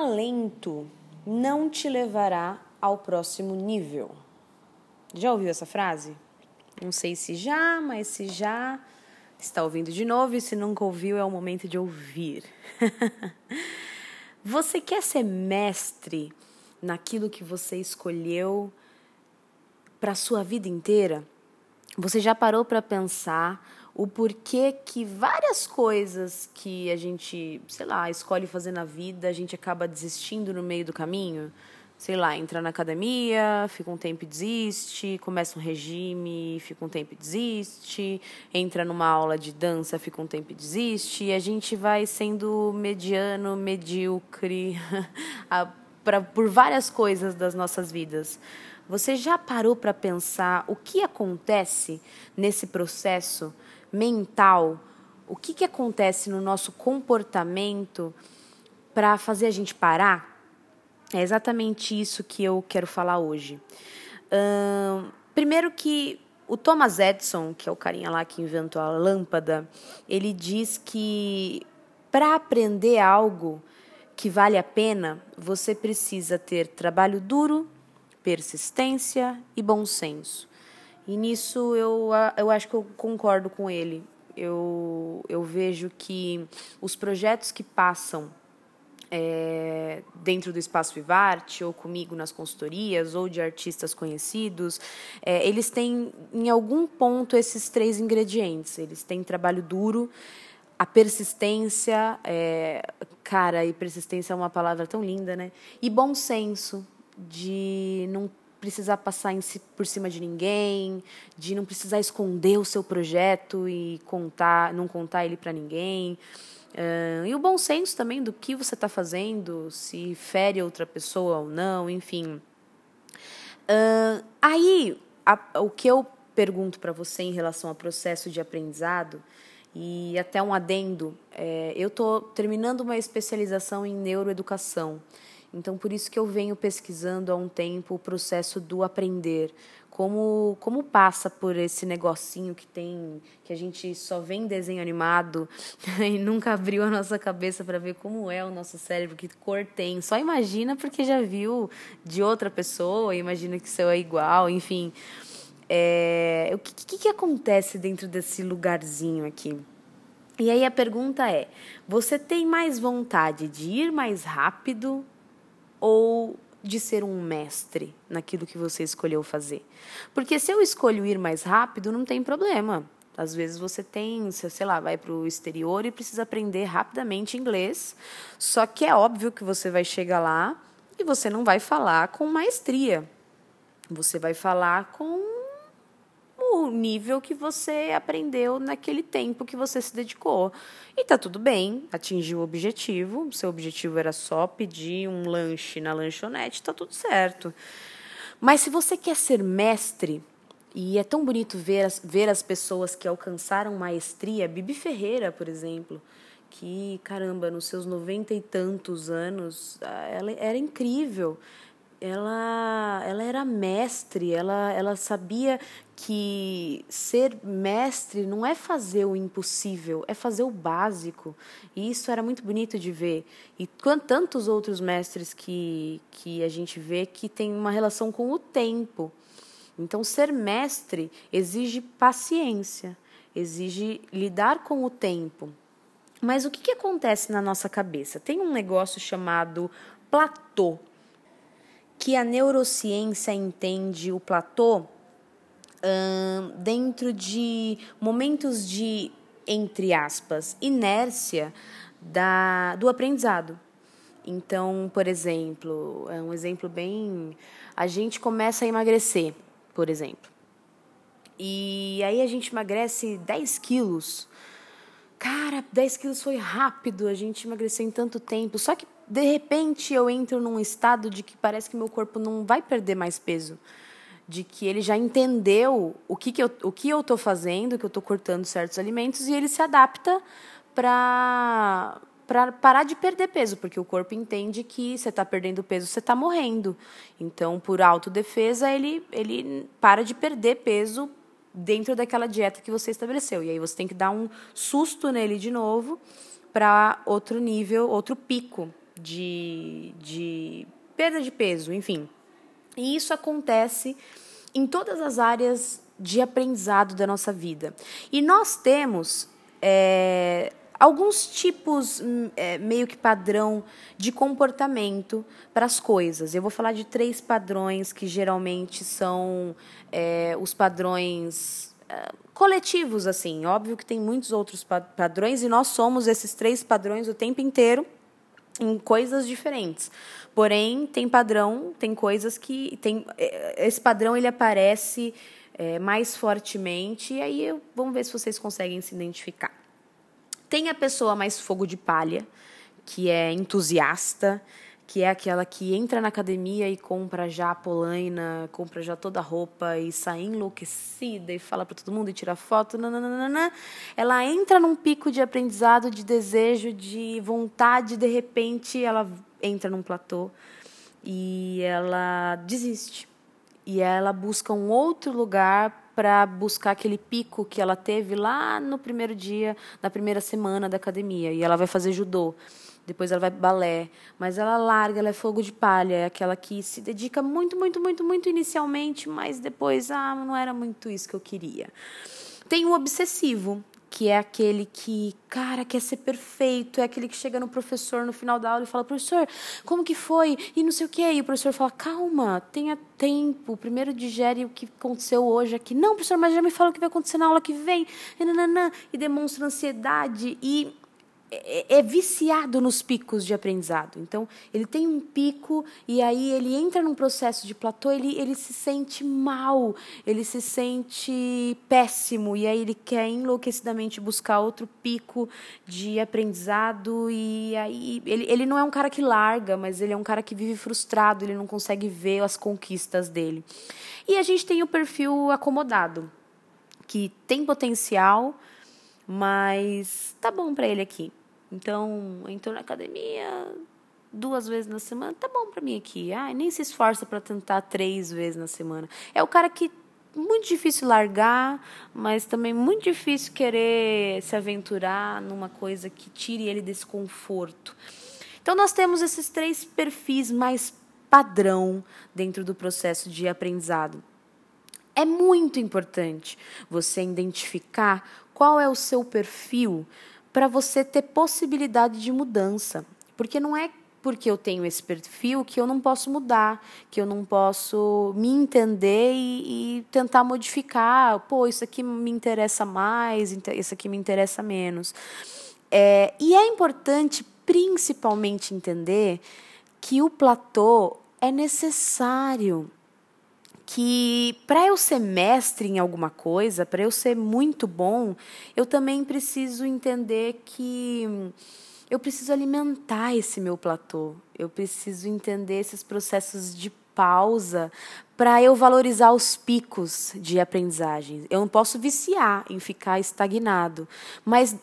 talento não te levará ao próximo nível. Já ouviu essa frase? Não sei se já, mas se já, está ouvindo de novo e se nunca ouviu, é o momento de ouvir. você quer ser mestre naquilo que você escolheu para sua vida inteira? Você já parou para pensar o porquê que várias coisas que a gente, sei lá, escolhe fazer na vida, a gente acaba desistindo no meio do caminho? Sei lá, entra na academia, fica um tempo e desiste, começa um regime, fica um tempo e desiste, entra numa aula de dança, fica um tempo e desiste, e a gente vai sendo mediano, medíocre, pra, por várias coisas das nossas vidas. Você já parou para pensar o que acontece nesse processo mental? O que, que acontece no nosso comportamento para fazer a gente parar? É exatamente isso que eu quero falar hoje. primeiro que o Thomas Edison, que é o carinha lá que inventou a lâmpada, ele diz que para aprender algo que vale a pena, você precisa ter trabalho duro, persistência e bom senso. E nisso eu, eu acho que eu concordo com ele. Eu, eu vejo que os projetos que passam é, dentro do Espaço Vivarte, ou comigo nas consultorias, ou de artistas conhecidos, é, eles têm, em algum ponto, esses três ingredientes. Eles têm trabalho duro, a persistência, é, cara, e persistência é uma palavra tão linda, né? E bom senso, de não precisar passar si, por cima de ninguém, de não precisar esconder o seu projeto e contar, não contar ele para ninguém. Uh, e o bom senso também do que você está fazendo, se fere outra pessoa ou não, enfim. Uh, aí, a, o que eu pergunto para você em relação ao processo de aprendizado, e até um adendo, é, eu estou terminando uma especialização em neuroeducação. Então, por isso que eu venho pesquisando há um tempo o processo do aprender, como como passa por esse negocinho que tem que a gente só vê em desenho animado e nunca abriu a nossa cabeça para ver como é o nosso cérebro, que cor tem. Só imagina porque já viu de outra pessoa, imagina que seu é igual, enfim. É, o que, que, que acontece dentro desse lugarzinho aqui? E aí a pergunta é: você tem mais vontade de ir mais rápido ou de ser um mestre naquilo que você escolheu fazer. Porque se eu escolho ir mais rápido, não tem problema. Às vezes você tem, sei lá, vai para o exterior e precisa aprender rapidamente inglês. Só que é óbvio que você vai chegar lá e você não vai falar com maestria. Você vai falar com o nível que você aprendeu naquele tempo que você se dedicou. E tá tudo bem, atingiu o objetivo. Seu objetivo era só pedir um lanche na lanchonete, tá tudo certo. Mas se você quer ser mestre, e é tão bonito ver as, ver as pessoas que alcançaram maestria, Bibi Ferreira, por exemplo, que, caramba, nos seus noventa e tantos anos, ah, ela era incrível ela, ela era mestre, ela, ela sabia que ser mestre não é fazer o impossível, é fazer o básico. E isso era muito bonito de ver. E tantos outros mestres que, que a gente vê que tem uma relação com o tempo. Então, ser mestre exige paciência, exige lidar com o tempo. Mas o que, que acontece na nossa cabeça? Tem um negócio chamado platô que a neurociência entende o platô dentro de momentos de, entre aspas, inércia da, do aprendizado. Então, por exemplo, é um exemplo bem. A gente começa a emagrecer, por exemplo. E aí a gente emagrece 10 quilos. Cara, 10 quilos foi rápido, a gente emagreceu em tanto tempo. Só que de repente eu entro num estado de que parece que meu corpo não vai perder mais peso. De que ele já entendeu o que, que eu o que eu estou fazendo, que eu estou cortando certos alimentos, e ele se adapta para para parar de perder peso, porque o corpo entende que você está perdendo peso, você está morrendo. Então, por autodefesa, ele, ele para de perder peso dentro daquela dieta que você estabeleceu. E aí você tem que dar um susto nele de novo para outro nível, outro pico de, de perda de peso, enfim. E isso acontece em todas as áreas de aprendizado da nossa vida. E nós temos é, alguns tipos hum, é, meio que padrão de comportamento para as coisas. Eu vou falar de três padrões que geralmente são é, os padrões é, coletivos, assim. Óbvio que tem muitos outros padrões e nós somos esses três padrões o tempo inteiro em coisas diferentes. Porém, tem padrão, tem coisas que tem é, esse padrão ele aparece é, mais fortemente e aí vamos ver se vocês conseguem se identificar. Tem a pessoa mais fogo de palha, que é entusiasta, que é aquela que entra na academia e compra já a polaina, compra já toda a roupa e sai enlouquecida e fala para todo mundo e tira foto. Nananana. Ela entra num pico de aprendizado, de desejo, de vontade, de repente ela entra num platô e ela desiste. E ela busca um outro lugar para buscar aquele pico que ela teve lá no primeiro dia, na primeira semana da academia. E ela vai fazer judô. Depois ela vai balé, mas ela larga, ela é fogo de palha, é aquela que se dedica muito, muito, muito, muito inicialmente, mas depois, ah, não era muito isso que eu queria. Tem o obsessivo, que é aquele que, cara, quer ser perfeito, é aquele que chega no professor no final da aula e fala, professor, como que foi? E não sei o quê. E o professor fala, calma, tenha tempo, primeiro digere o que aconteceu hoje aqui. Não, professor, mas já me fala o que vai acontecer na aula que vem. E, e demonstra ansiedade e é, é, viciado nos picos de aprendizado. Então, ele tem um pico e aí ele entra num processo de platô, ele, ele se sente mal, ele se sente péssimo e aí ele quer enlouquecidamente buscar outro pico de aprendizado e aí ele, ele não é um cara que larga, mas ele é um cara que vive frustrado, ele não consegue ver as conquistas dele. E a gente tem o perfil acomodado, que tem potencial, mas tá bom para ele aqui. Então, entrou na academia duas vezes na semana, tá bom para mim aqui. Ai, nem se esforça para tentar três vezes na semana. É o cara que muito difícil largar, mas também muito difícil querer se aventurar numa coisa que tire ele desse conforto. Então nós temos esses três perfis mais padrão dentro do processo de aprendizado. É muito importante você identificar qual é o seu perfil para você ter possibilidade de mudança. Porque não é porque eu tenho esse perfil que eu não posso mudar, que eu não posso me entender e, e, tentar modificar. Pô, isso aqui me interessa mais, isso aqui me interessa menos. É, e é importante, principalmente, entender que o platô é necessário que para eu ser mestre em alguma coisa, para eu ser muito bom, eu também preciso entender que eu preciso alimentar esse meu platô. Eu preciso entender esses processos de pausa para eu valorizar os picos de aprendizagem. Eu não posso viciar em ficar estagnado, mas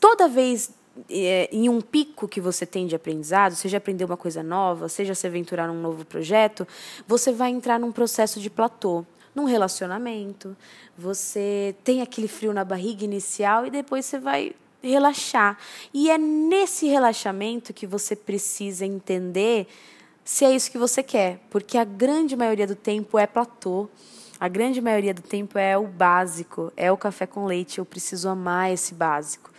toda vez é, em um pico que você tem de aprendizado, seja aprender uma coisa nova, seja se aventurar num novo projeto, você vai entrar num processo de platô, num relacionamento. Você tem aquele frio na barriga inicial e depois você vai relaxar. E é nesse relaxamento que você precisa entender se é isso que você quer, porque a grande maioria do tempo é platô. A grande maioria do tempo é o básico, é o café com leite. Eu preciso amar esse básico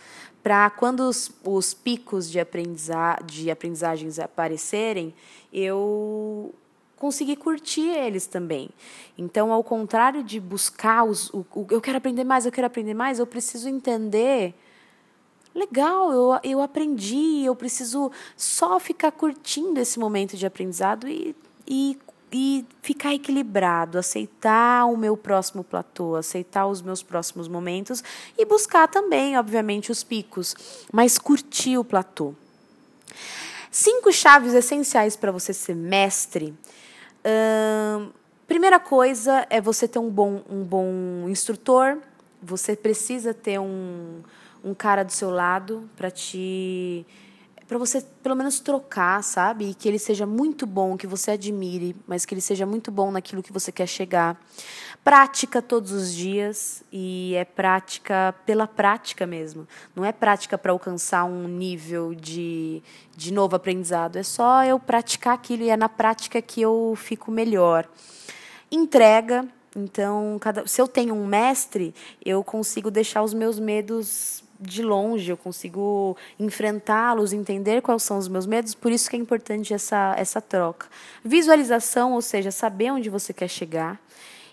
para quando os, os picos de, aprendiza de aprendizagens aparecerem, eu conseguir curtir eles também. Então, ao contrário de buscar os, o, o, eu quero aprender mais, eu quero aprender mais, eu preciso entender. Legal, eu, eu aprendi, eu preciso só ficar curtindo esse momento de aprendizado e, e ficar equilibrado, aceitar o meu próximo platô, aceitar os meus próximos momentos e buscar também, obviamente, os picos, mas curtir o platô. Cinco chaves essenciais para você ser mestre. Hum, primeira coisa é você ter um bom, um bom instrutor. Você precisa ter um, um cara do seu lado para te para você pelo menos trocar, sabe? E que ele seja muito bom, que você admire, mas que ele seja muito bom naquilo que você quer chegar. Prática todos os dias e é prática pela prática mesmo. Não é prática para alcançar um nível de, de novo aprendizado. É só eu praticar aquilo e é na prática que eu fico melhor. Entrega. Então, cada, se eu tenho um mestre, eu consigo deixar os meus medos de longe, eu consigo enfrentá-los, entender quais são os meus medos, por isso que é importante essa, essa troca. Visualização, ou seja, saber onde você quer chegar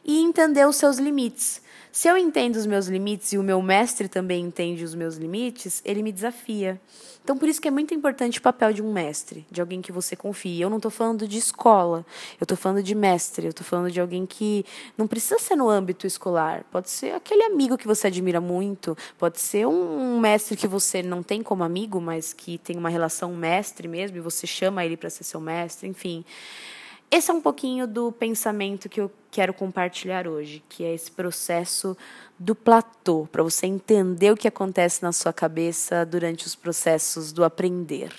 e entender os seus limites. Se eu entendo os meus limites e o meu mestre também entende os meus limites, ele me desafia. Então, por isso que é muito importante o papel de um mestre, de alguém que você confie. Eu não estou falando de escola, eu estou falando de mestre, eu estou falando de alguém que não precisa ser no âmbito escolar. Pode ser aquele amigo que você admira muito, pode ser um mestre que você não tem como amigo, mas que tem uma relação mestre mesmo, e você chama ele para ser seu mestre, enfim. Esse é um pouquinho do pensamento que eu quero compartilhar hoje, que é esse processo do platô, para você entender o que acontece na sua cabeça durante os processos do aprender.